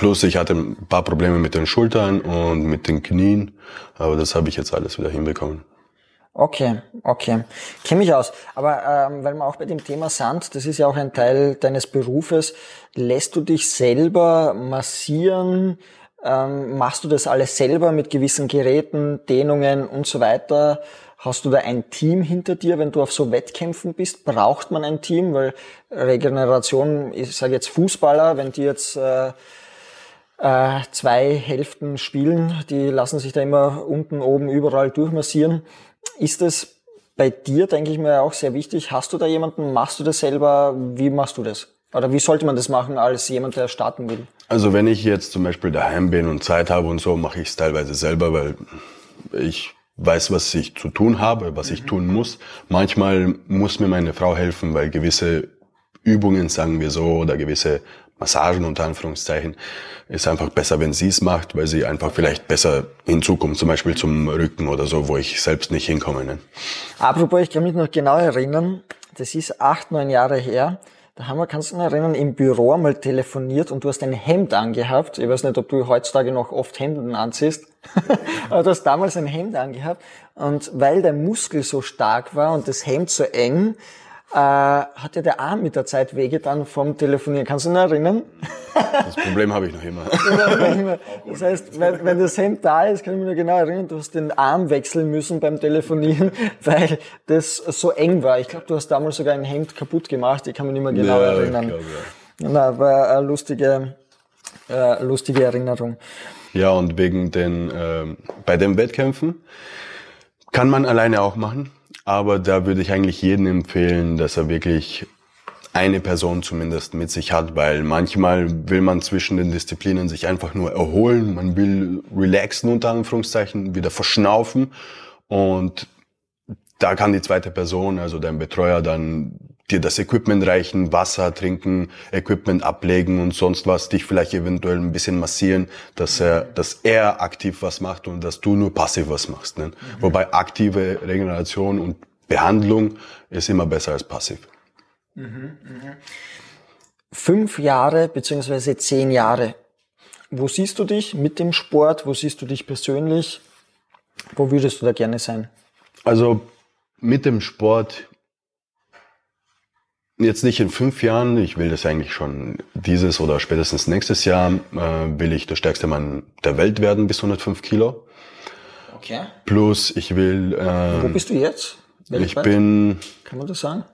plus ich hatte ein paar Probleme mit den Schultern und mit den Knien, aber das habe ich jetzt alles wieder hinbekommen. Okay, okay. Kenne mich aus. Aber ähm, weil wir auch bei dem Thema Sand, das ist ja auch ein Teil deines Berufes, lässt du dich selber massieren? Ähm, machst du das alles selber mit gewissen Geräten, Dehnungen und so weiter? Hast du da ein Team hinter dir, wenn du auf so Wettkämpfen bist? Braucht man ein Team? Weil Regeneration, ich sage jetzt Fußballer, wenn die jetzt äh, äh, zwei Hälften spielen, die lassen sich da immer unten, oben, überall durchmassieren. Ist es bei dir, denke ich mir, auch sehr wichtig? Hast du da jemanden? Machst du das selber? Wie machst du das? Oder wie sollte man das machen als jemand, der starten will? Also wenn ich jetzt zum Beispiel daheim bin und Zeit habe und so, mache ich es teilweise selber, weil ich weiß, was ich zu tun habe, was ich tun muss. Manchmal muss mir meine Frau helfen, weil gewisse Übungen, sagen wir so, oder gewisse Massagen unter Anführungszeichen, ist einfach besser, wenn sie es macht, weil sie einfach vielleicht besser hinzukommt, zum Beispiel zum Rücken oder so, wo ich selbst nicht hinkomme. Ne? Apropos, ich kann mich noch genau erinnern, das ist acht, neun Jahre her, da haben wir, kannst du dich erinnern, im Büro einmal telefoniert und du hast ein Hemd angehabt. Ich weiß nicht, ob du heutzutage noch oft Hemden anziehst. Aber du hast damals ein Hemd angehabt. Und weil der Muskel so stark war und das Hemd so eng, äh, hat ja der Arm mit der Zeit wehgetan vom Telefonieren. Kannst du dich noch erinnern? Das Problem habe ich noch immer. das heißt, wenn, wenn das Hemd da ist, kann ich mich noch genau erinnern, du hast den Arm wechseln müssen beim Telefonieren, weil das so eng war. Ich glaube, du hast damals sogar ein Hemd kaputt gemacht. Ich kann mich nicht mehr genau ja, erinnern. Ich glaub, ja. Na, war eine lustige, äh, lustige Erinnerung. Ja, und wegen den, äh, bei den Wettkämpfen kann man alleine auch machen. Aber da würde ich eigentlich jedem empfehlen, dass er wirklich eine Person zumindest mit sich hat, weil manchmal will man zwischen den Disziplinen sich einfach nur erholen, man will relaxen unter Anführungszeichen, wieder verschnaufen und da kann die zweite Person, also dein Betreuer, dann dir das Equipment reichen, Wasser trinken, Equipment ablegen und sonst was, dich vielleicht eventuell ein bisschen massieren, dass er, dass er aktiv was macht und dass du nur passiv was machst. Ne? Mhm. Wobei aktive Regeneration und Behandlung ist immer besser als passiv. Mhm, mh. Fünf Jahre beziehungsweise zehn Jahre. Wo siehst du dich mit dem Sport? Wo siehst du dich persönlich? Wo würdest du da gerne sein? Also mit dem Sport jetzt nicht in fünf Jahren. Ich will das eigentlich schon dieses oder spätestens nächstes Jahr äh, will ich der stärkste Mann der Welt werden bis 105 Kilo. Okay. Plus ich will. Äh, Wo bist du jetzt? Weltweit? Ich bin. Kann man das sagen?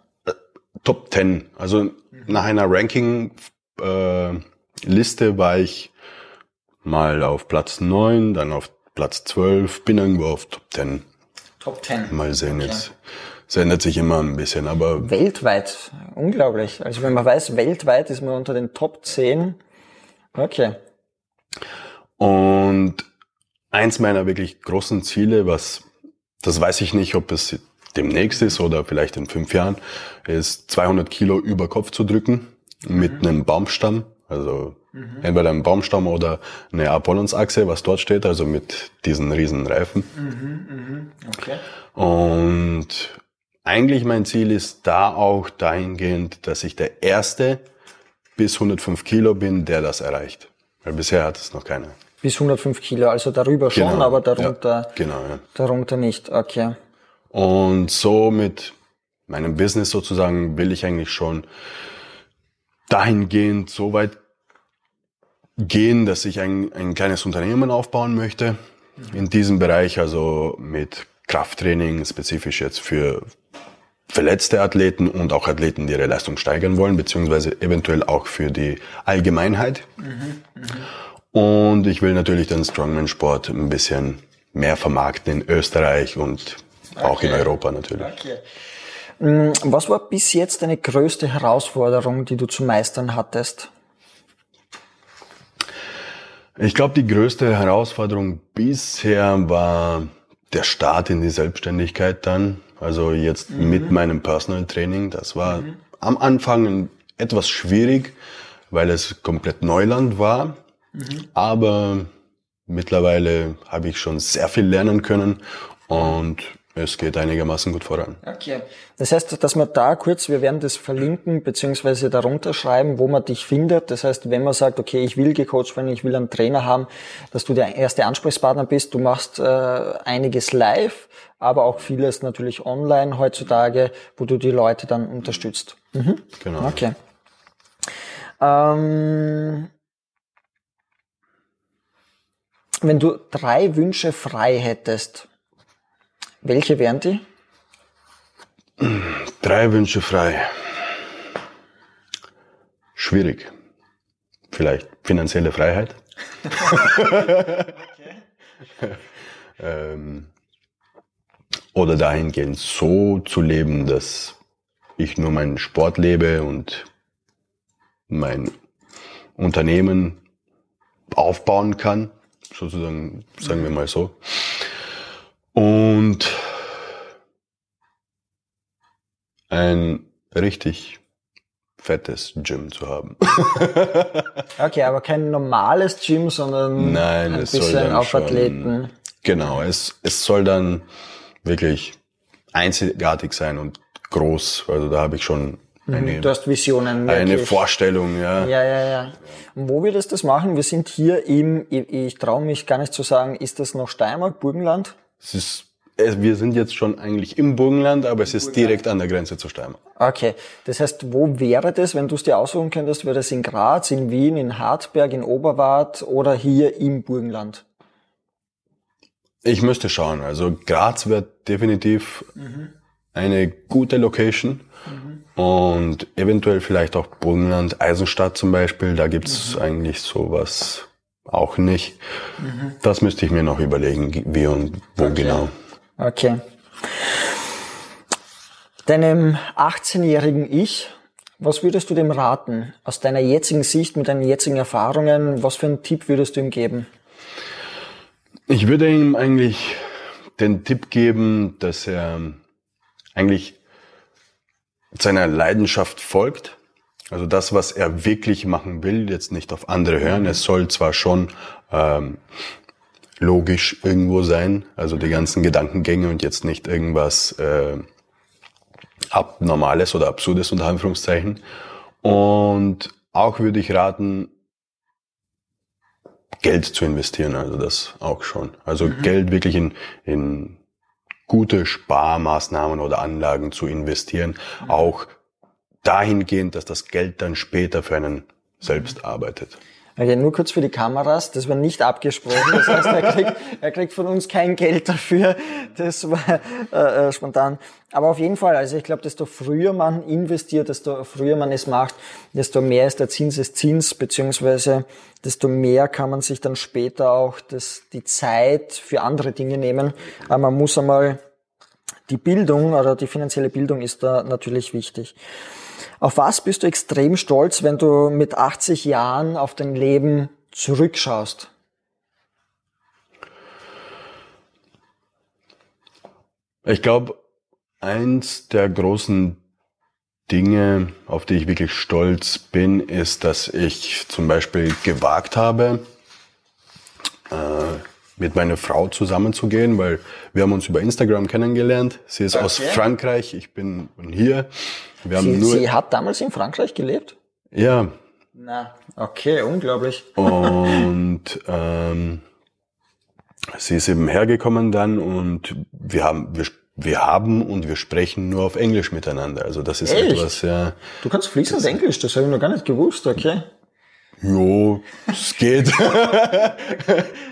Top 10. Also mhm. nach einer Ranking-Liste äh, war ich mal auf Platz 9, dann auf Platz 12, bin irgendwo auf Top 10. Top 10. Mal sehen okay. jetzt. Es ändert sich immer ein bisschen, aber. Weltweit. Unglaublich. Also wenn man weiß, weltweit ist man unter den Top 10. Okay. Und eins meiner wirklich großen Ziele, was, das weiß ich nicht, ob es demnächst ist oder vielleicht in fünf Jahren, ist 200 Kilo über Kopf zu drücken mit mhm. einem Baumstamm. Also mhm. entweder ein Baumstamm oder eine Apollonsachse, was dort steht, also mit diesen riesen Reifen. Mhm, mh. okay. Und eigentlich mein Ziel ist da auch dahingehend, dass ich der Erste bis 105 Kilo bin, der das erreicht. Weil bisher hat es noch keiner. Bis 105 Kilo, also darüber schon, genau. aber darunter, ja, genau, ja. darunter nicht. Okay. Und so mit meinem Business sozusagen will ich eigentlich schon dahingehend so weit gehen, dass ich ein, ein kleines Unternehmen aufbauen möchte in diesem Bereich, also mit Krafttraining, spezifisch jetzt für verletzte Athleten und auch Athleten, die ihre Leistung steigern wollen, beziehungsweise eventuell auch für die Allgemeinheit. Und ich will natürlich den Strongman-Sport ein bisschen mehr vermarkten in Österreich und auch in Europa natürlich. Okay. Mm, was war bis jetzt deine größte Herausforderung, die du zu meistern hattest? Ich glaube, die größte Herausforderung bisher war der Start in die Selbstständigkeit dann. Also jetzt mhm. mit meinem Personal Training. Das war mhm. am Anfang etwas schwierig, weil es komplett Neuland war. Mhm. Aber mittlerweile habe ich schon sehr viel lernen können und es geht einigermaßen gut voran. Okay. Das heißt, dass man da kurz, wir werden das verlinken, beziehungsweise darunter schreiben, wo man dich findet. Das heißt, wenn man sagt, okay, ich will gecoacht werden, ich will einen Trainer haben, dass du der erste Ansprechpartner bist. Du machst äh, einiges live, aber auch vieles natürlich online heutzutage, wo du die Leute dann unterstützt. Mhm. Genau. Okay. Ähm, wenn du drei Wünsche frei hättest, welche wären die? Drei Wünsche frei. Schwierig. Vielleicht finanzielle Freiheit. ähm, oder dahingehend so zu leben, dass ich nur meinen Sport lebe und mein Unternehmen aufbauen kann, sozusagen, sagen wir mal so. Und ein richtig fettes Gym zu haben. okay, aber kein normales Gym, sondern Nein, ein bisschen auf schon, Athleten. Genau, es, es soll dann wirklich einzigartig sein und groß. Also da habe ich schon eine, Du hast Visionen. eine. Vorstellung, ja. Ja, ja, ja. Und wo wir das das machen? Wir sind hier im, ich, ich traue mich gar nicht zu sagen, ist das noch Steiermark, Burgenland? Es ist, wir sind jetzt schon eigentlich im Burgenland, aber es ist direkt an der Grenze zu Steiermark. Okay, das heißt, wo wäre das, wenn du es dir aussuchen könntest? Wäre das in Graz, in Wien, in Hartberg, in Oberwart oder hier im Burgenland? Ich müsste schauen. Also Graz wird definitiv eine gute Location. Und eventuell vielleicht auch Burgenland, Eisenstadt zum Beispiel. Da gibt's eigentlich sowas auch nicht. Das müsste ich mir noch überlegen, wie und wo genau. Okay. Deinem 18-jährigen Ich, was würdest du dem raten? Aus deiner jetzigen Sicht, mit deinen jetzigen Erfahrungen, was für einen Tipp würdest du ihm geben? Ich würde ihm eigentlich den Tipp geben, dass er eigentlich seiner Leidenschaft folgt. Also das, was er wirklich machen will, jetzt nicht auf andere hören. Es soll zwar schon ähm, logisch irgendwo sein, also die ganzen Gedankengänge und jetzt nicht irgendwas äh, Abnormales oder Absurdes unter Anführungszeichen. Und auch würde ich raten, Geld zu investieren, also das auch schon. Also Geld wirklich in, in gute Sparmaßnahmen oder Anlagen zu investieren, auch dahingehend, dass das Geld dann später für einen selbst arbeitet. Okay, nur kurz für die Kameras, das war nicht abgesprochen, das heißt, er kriegt, er kriegt von uns kein Geld dafür, das war äh, äh, spontan. Aber auf jeden Fall, also ich glaube, desto früher man investiert, desto früher man es macht, desto mehr ist der Zinseszins, beziehungsweise desto mehr kann man sich dann später auch das, die Zeit für andere Dinge nehmen. Aber man muss einmal, die Bildung oder die finanzielle Bildung ist da natürlich wichtig. Auf was bist du extrem stolz, wenn du mit 80 Jahren auf dein Leben zurückschaust? Ich glaube, eins der großen Dinge, auf die ich wirklich stolz bin, ist, dass ich zum Beispiel gewagt habe, äh, mit meiner Frau zusammenzugehen, weil wir haben uns über Instagram kennengelernt. Sie ist aus Okay. Frankreich, ich bin hier. Wir haben Sie, nur, sie hat damals in Frankreich gelebt? ja, Na, okay, unglaublich. Und ähm, sie ist eben hergekommen dann und wir haben, wir, wir haben und wir sprechen nur auf Englisch miteinander. Also das ist Echt? etwas, ja, Du kannst fließend Englisch, das habe ich noch gar nicht gewusst, okay? Jo, es geht.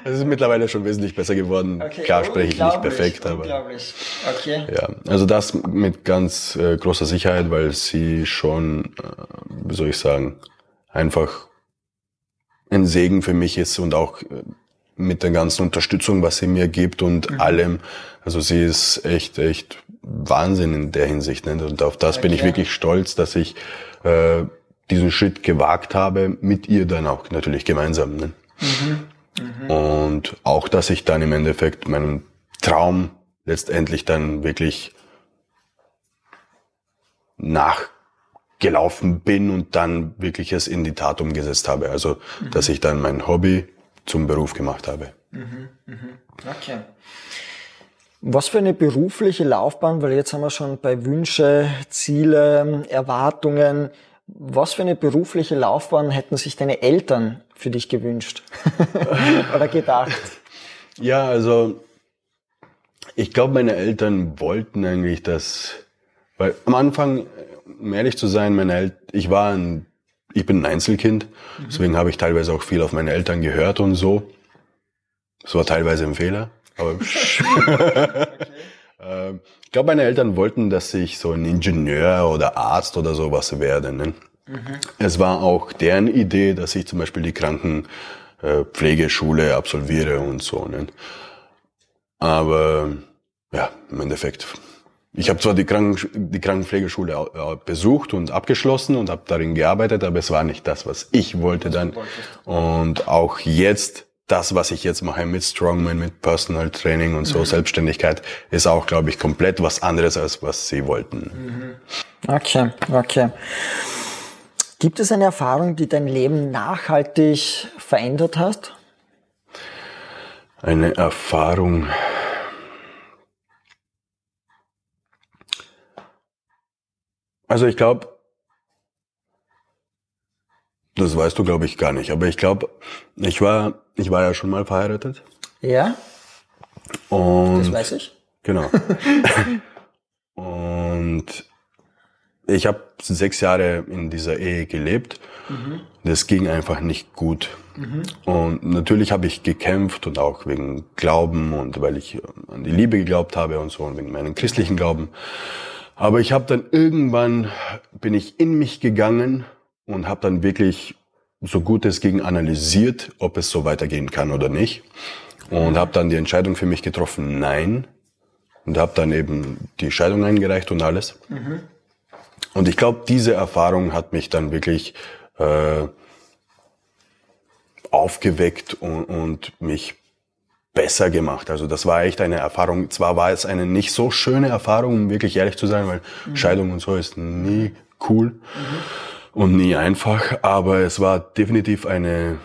Es ist mittlerweile schon wesentlich besser geworden. Klar spreche ich nicht perfekt, aber Unglaublich, okay. ja, also das mit ganz äh, großer Sicherheit, weil sie schon, äh, wie soll ich sagen, einfach ein Segen für mich ist und auch äh, mit der ganzen Unterstützung, was sie mir gibt und allem. Also sie ist echt, echt Wahnsinn in der Hinsicht. Ne? Und auf das bin ich wirklich stolz, dass ich äh, diesen Schritt gewagt habe, mit ihr dann auch natürlich gemeinsam. Ne? Und auch, dass ich dann im Endeffekt meinen Traum letztendlich dann wirklich nachgelaufen bin und dann wirklich es in die Tat umgesetzt habe. Also, dass ich dann mein Hobby zum Beruf gemacht habe. Okay. Was für eine berufliche Laufbahn, weil jetzt haben wir schon bei Wünsche, Ziele, Erwartungen, was für eine berufliche Laufbahn hätten sich deine Eltern für dich gewünscht oder gedacht? Ja, also ich glaube, meine Eltern wollten eigentlich, dass, weil am Anfang, um ehrlich zu sein, meine Eltern, ich war ein, ich bin ein Einzelkind, mhm. deswegen habe ich teilweise auch viel auf meine Eltern gehört und so. Das war teilweise ein Fehler, aber okay. Ähm, ich glaube, meine Eltern wollten, dass ich so ein Ingenieur oder Arzt oder sowas werde. Ne? Mhm. Es war auch deren Idee, dass ich zum Beispiel die Krankenpflegeschule absolviere und so. Ne? Aber ja, im Endeffekt. Ich habe zwar die, Kranken, die Krankenpflegeschule besucht und abgeschlossen und habe darin gearbeitet, aber es war nicht das, was ich wollte dann. Und auch jetzt das, was ich jetzt mache mit Strongman, mit Personal Training und so, mhm. Selbstständigkeit, ist auch, glaube ich, komplett was anderes, als was sie wollten. Mhm. Okay, okay. Gibt es eine Erfahrung, die dein Leben nachhaltig verändert hast? Eine Erfahrung. Also ich glaube, das weißt du, glaube ich, gar nicht. Aber ich glaube, ich war, ich war ja schon mal verheiratet. Ja. Und das weiß ich. Genau. und ich habe sechs Jahre in dieser Ehe gelebt. Mhm. Das ging einfach nicht gut. Mhm. Und natürlich habe ich gekämpft und auch wegen Glauben und weil ich an die Liebe geglaubt habe und so und wegen meinem christlichen Glauben. Aber ich habe dann irgendwann bin ich in mich gegangen und habe dann wirklich so gut es ging analysiert, ob es so weitergehen kann oder nicht. Und habe dann die Entscheidung für mich getroffen, nein. Und habe dann eben die Scheidung eingereicht und alles. Mhm. Und ich glaube, diese Erfahrung hat mich dann wirklich äh, aufgeweckt und, und mich besser gemacht. Also das war echt eine Erfahrung. Zwar war es eine nicht so schöne Erfahrung, um wirklich ehrlich zu sein, weil mhm. Scheidung und so ist nie cool. Mhm und nie einfach, aber es war definitiv eine,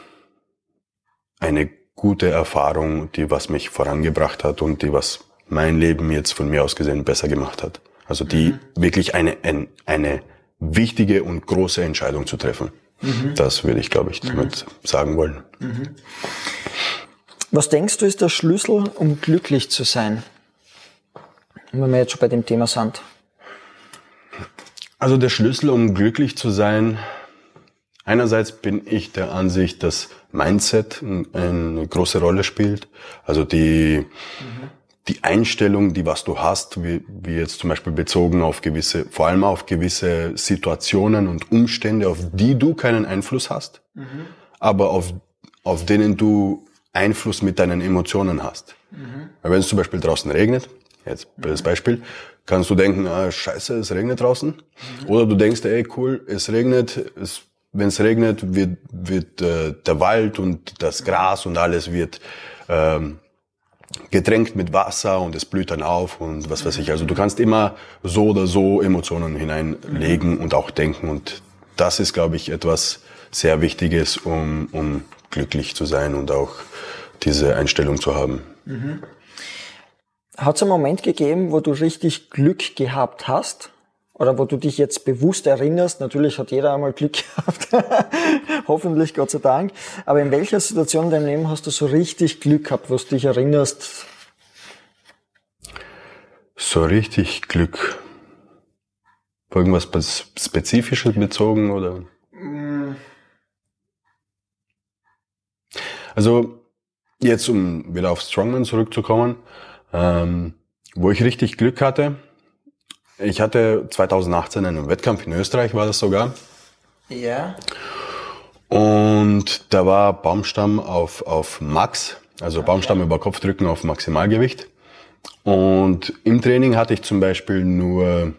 eine gute Erfahrung, die was mich vorangebracht hat und die was mein Leben jetzt von mir aus gesehen besser gemacht hat. Also die mhm. wirklich eine, eine, eine wichtige und große Entscheidung zu treffen. Mhm. Das würde ich, glaube ich, damit mhm. sagen wollen. Mhm. Was denkst du ist der Schlüssel, um glücklich zu sein? Wenn wir jetzt schon bei dem Thema sind. Also der Schlüssel, um glücklich zu sein, einerseits bin ich der Ansicht, dass Mindset eine große Rolle spielt. Also die, mhm. die Einstellung, die was du hast, wie, wie jetzt zum Beispiel bezogen auf gewisse, vor allem auf gewisse Situationen und Umstände, auf die du keinen Einfluss hast, mhm. aber auf, auf denen du Einfluss mit deinen Emotionen hast. Mhm. Wenn es zum Beispiel draußen regnet, jetzt das Beispiel, kannst du denken, ah, scheiße, es regnet draußen. Oder du denkst, ey, cool, es regnet, es, wenn es regnet, wird, wird äh, der Wald und das Gras und alles wird ähm, getränkt mit Wasser und es blüht dann auf und was weiß ich. Also du kannst immer so oder so Emotionen hineinlegen und auch denken. Und das ist, glaube ich, etwas sehr Wichtiges, um, um glücklich zu sein und auch diese Einstellung zu haben. Mhm. Hat es einen Moment gegeben, wo du richtig Glück gehabt hast? Oder wo du dich jetzt bewusst erinnerst? Natürlich hat jeder einmal Glück gehabt. Hoffentlich, Gott sei Dank. Aber in welcher Situation in deinem Leben hast du so richtig Glück gehabt, wo du dich erinnerst? So richtig Glück. Irgendwas Spezifisches bezogen oder? Mm. Also, jetzt um wieder auf Strongman zurückzukommen. Ähm, wo ich richtig Glück hatte, ich hatte 2018 einen Wettkampf in Österreich, war das sogar. Ja. Und da war Baumstamm auf, auf Max, also okay. Baumstamm über Kopfdrücken auf Maximalgewicht. Und im Training hatte ich zum Beispiel nur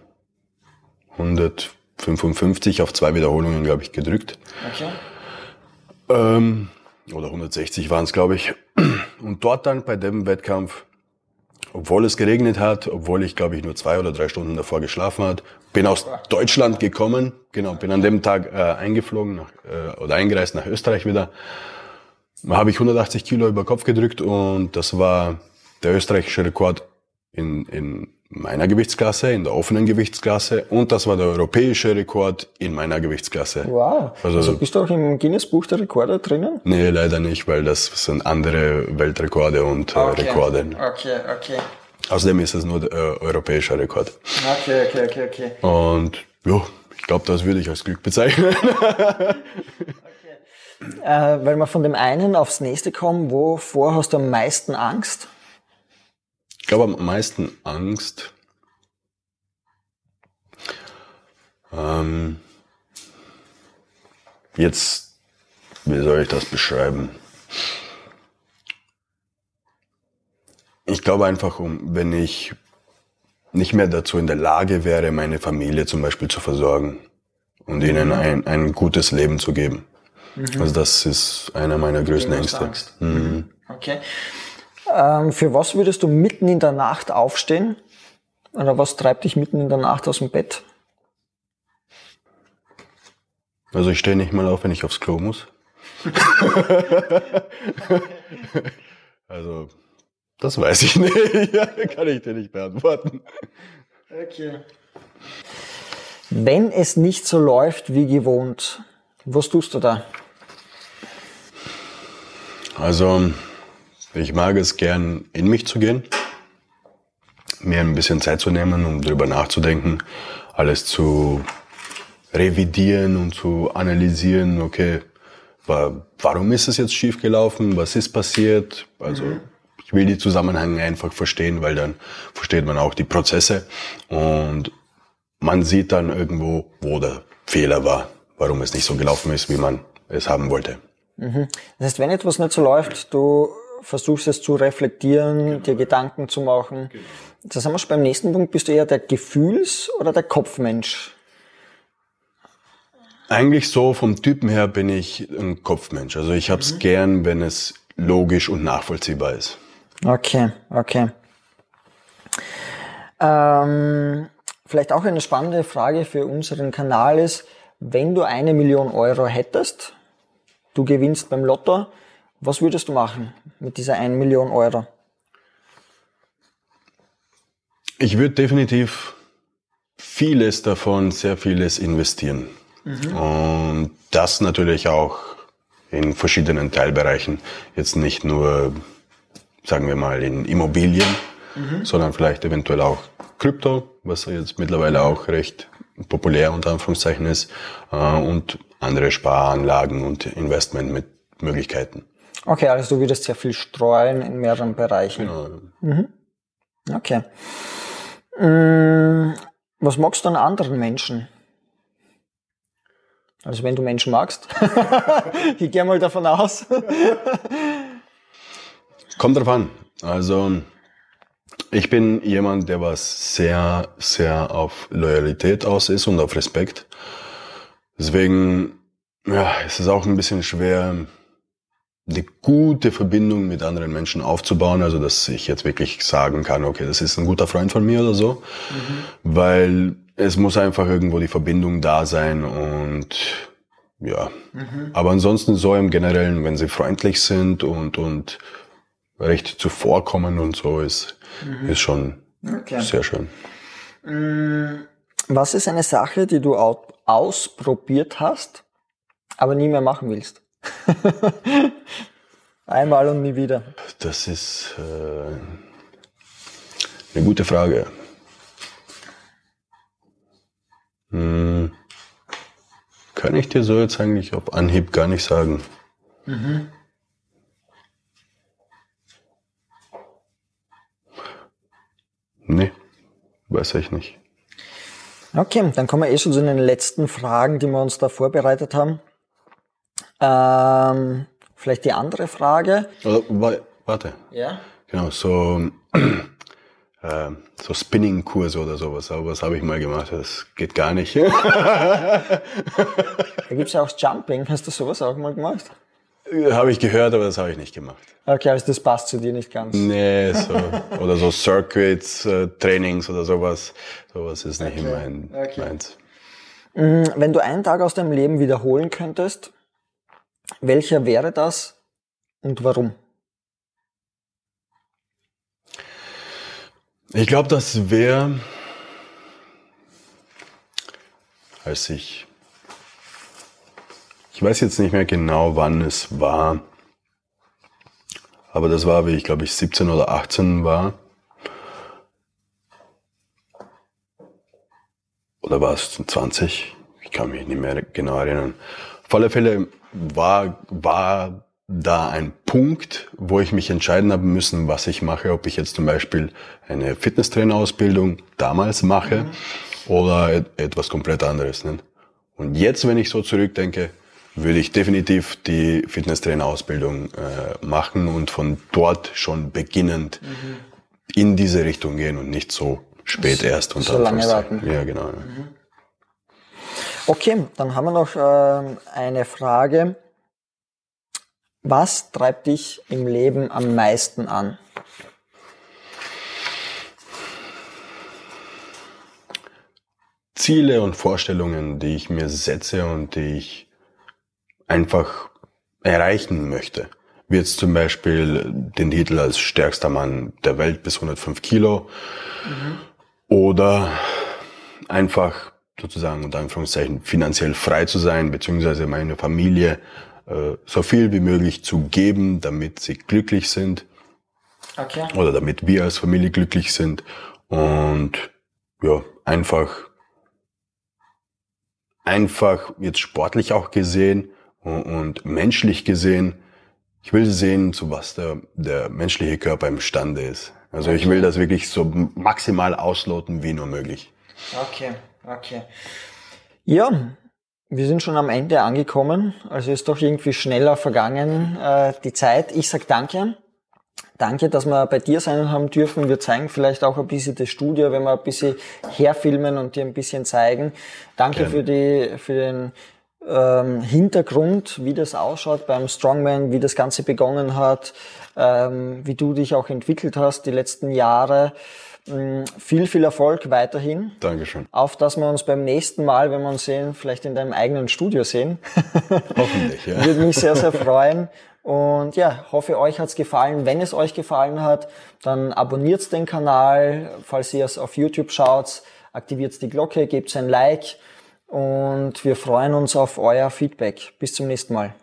155 auf zwei Wiederholungen, glaube ich, gedrückt. Okay. Ähm, oder 160 waren es, glaube ich. Und dort dann bei dem Wettkampf obwohl es geregnet hat, obwohl ich, glaube ich, nur zwei oder drei Stunden davor geschlafen hat. Bin aus Deutschland gekommen, genau, bin an dem Tag äh, eingeflogen nach, äh, oder eingereist nach Österreich wieder. Da habe ich 180 Kilo über Kopf gedrückt und das war der österreichische Rekord in, in meiner Gewichtsklasse, in der offenen Gewichtsklasse und das war der europäische Rekord in meiner Gewichtsklasse. Wow. Also, also bist du auch im Guinness-Buch der Rekorde drinnen? Nee, leider nicht, weil das sind andere Weltrekorde und äh, okay. Rekorde. Okay, okay. Außerdem ist es nur der äh, europäische Rekord. Okay, okay, okay, okay. Und ja, ich glaube, das würde ich als Glück bezeichnen. okay. Äh, weil wir von dem einen aufs nächste kommen, wovor hast du am meisten Angst? Ich glaube, am meisten Angst. Ähm, jetzt, wie soll ich das beschreiben? Ich glaube einfach, um, wenn ich nicht mehr dazu in der Lage wäre, meine Familie zum Beispiel zu versorgen und ihnen mhm. ein, ein gutes Leben zu geben. Mhm. Also das ist einer meiner größten Ängste. Angst. Mhm. Okay. Ähm, für was würdest du mitten in der Nacht aufstehen? Oder was treibt dich mitten in der Nacht aus dem Bett? Also ich stehe nicht mal auf, wenn ich aufs Klo muss. also, das weiß ich nicht. Kann ich dir nicht beantworten. Okay. Wenn es nicht so läuft wie gewohnt, was tust du da? Also, ich mag es gern, in mich zu gehen, mir ein bisschen Zeit zu nehmen, um darüber nachzudenken, alles zu revidieren und zu analysieren, okay, warum ist es jetzt schiefgelaufen, was ist passiert, also mhm. ich will die Zusammenhänge einfach verstehen, weil dann versteht man auch die Prozesse und man sieht dann irgendwo, wo der Fehler war, warum es nicht so gelaufen ist, wie man es haben wollte. Mhm. Das heißt, wenn etwas nicht so läuft, du versuchst es zu reflektieren, genau. dir Gedanken zu machen. Genau. Das haben wir schon beim nächsten Punkt. Bist du eher der Gefühls- oder der Kopfmensch? Eigentlich so vom Typen her bin ich ein Kopfmensch. Also ich habe es mhm. gern, wenn es logisch und nachvollziehbar ist. Okay, okay. Ähm, vielleicht auch eine spannende Frage für unseren Kanal ist, wenn du eine Million Euro hättest, du gewinnst beim Lotto, was würdest du machen mit dieser 1 Million Euro? Ich würde definitiv vieles davon, sehr vieles investieren. Mhm. Und das natürlich auch in verschiedenen Teilbereichen. Jetzt nicht nur, sagen wir mal, in Immobilien, mhm. sondern vielleicht eventuell auch Krypto, was jetzt mittlerweile auch recht populär unter Anführungszeichen ist, äh, und andere Sparanlagen und Investmentmöglichkeiten. Okay, also du würdest sehr viel streuen in mehreren Bereichen. Genau. Mhm. Okay. Mm, was magst du an anderen Menschen? Also wenn du Menschen magst. ich gehe mal davon aus. Kommt drauf an. Also ich bin jemand, der was sehr, sehr auf Loyalität aus ist und auf Respekt. Deswegen, ja, es ist auch ein bisschen schwer, eine gute Verbindung mit anderen Menschen aufzubauen, also dass ich jetzt wirklich sagen kann, okay, das ist ein guter Freund von mir oder so, mhm. weil es muss einfach irgendwo die Verbindung da sein und ja. Mhm. Aber ansonsten so im Generellen, wenn sie freundlich sind und, und recht zuvorkommen und so, ist, mhm. ist schon okay. sehr schön. Mm, was ist eine Sache, die du ausprobiert hast, aber nie mehr machen willst? Einmal und nie wieder. Das ist äh, eine gute Frage. Hm, kann ich dir so jetzt eigentlich auf Anhieb gar nicht sagen. Mhm. Nee, weiß ich nicht. Okay, dann kommen wir eh schon zu den letzten Fragen, die wir uns da vorbereitet haben. Ähm, vielleicht die andere Frage. Also, warte. Ja. Genau, so, äh, so Spinning-Kurse oder sowas. Aber was habe ich mal gemacht? Das geht gar nicht. da gibt's ja auch Jumping. Hast du sowas auch mal gemacht? Habe ich gehört, aber das habe ich nicht gemacht. Okay, also das passt zu dir nicht ganz. Nee, so, oder so Circuits, äh, Trainings oder sowas. Sowas ist nicht okay. mein, okay. meins. Mm, wenn du einen Tag aus deinem Leben wiederholen könntest, welcher wäre das und warum? Ich glaube, das wäre, als ich, ich weiß jetzt nicht mehr genau, wann es war, aber das war, wie ich glaube ich 17 oder 18 war. Oder war es 20? Ich kann mich nicht mehr genau erinnern. Auf alle Fälle war, war da ein Punkt, wo ich mich entscheiden habe müssen, was ich mache, ob ich jetzt zum Beispiel eine Fitnesstrainerausbildung damals mache mhm. oder etwas komplett anderes. Ne? Und jetzt, wenn ich so zurückdenke, würde ich definitiv die Fitnesstrainerausbildung äh, machen und von dort schon beginnend mhm. in diese Richtung gehen und nicht so spät erst. Und so lange warten. Ja, genau. Mhm. Okay, dann haben wir noch äh, eine Frage. Was treibt dich im Leben am meisten an? Ziele und Vorstellungen, die ich mir setze und die ich einfach erreichen möchte. Wie jetzt zum Beispiel den Titel als stärkster Mann der Welt bis 105 Kilo. Mhm. Oder einfach sozusagen unter Anführungszeichen finanziell frei zu sein, beziehungsweise meine Familie äh, so viel wie möglich zu geben, damit sie glücklich sind. Okay. Oder damit wir als Familie glücklich sind. Und ja, einfach, einfach jetzt sportlich auch gesehen und, und menschlich gesehen, ich will sehen, zu was der, der menschliche Körper imstande ist. Also okay. ich will das wirklich so maximal ausloten wie nur möglich. Okay, okay. Ja, wir sind schon am Ende angekommen, also ist doch irgendwie schneller vergangen äh, die Zeit. Ich sag danke. Danke, dass wir bei dir sein haben dürfen. Wir zeigen vielleicht auch ein bisschen das Studio, wenn wir ein bisschen herfilmen und dir ein bisschen zeigen. Danke Gerne. für die, für den ähm, Hintergrund, wie das ausschaut beim Strongman, wie das Ganze begonnen hat, ähm, wie du dich auch entwickelt hast die letzten Jahre. Mm, viel, viel Erfolg weiterhin. Dankeschön. Auf dass wir uns beim nächsten Mal, wenn wir uns sehen, vielleicht in deinem eigenen Studio sehen. Hoffentlich, ja. Würde mich sehr, sehr freuen. Und ja, hoffe euch hat's gefallen. Wenn es euch gefallen hat, dann abonniert den Kanal. Falls ihr es auf YouTube schaut, aktiviert die Glocke, gebt ein Like und wir freuen uns auf euer Feedback. Bis zum nächsten Mal.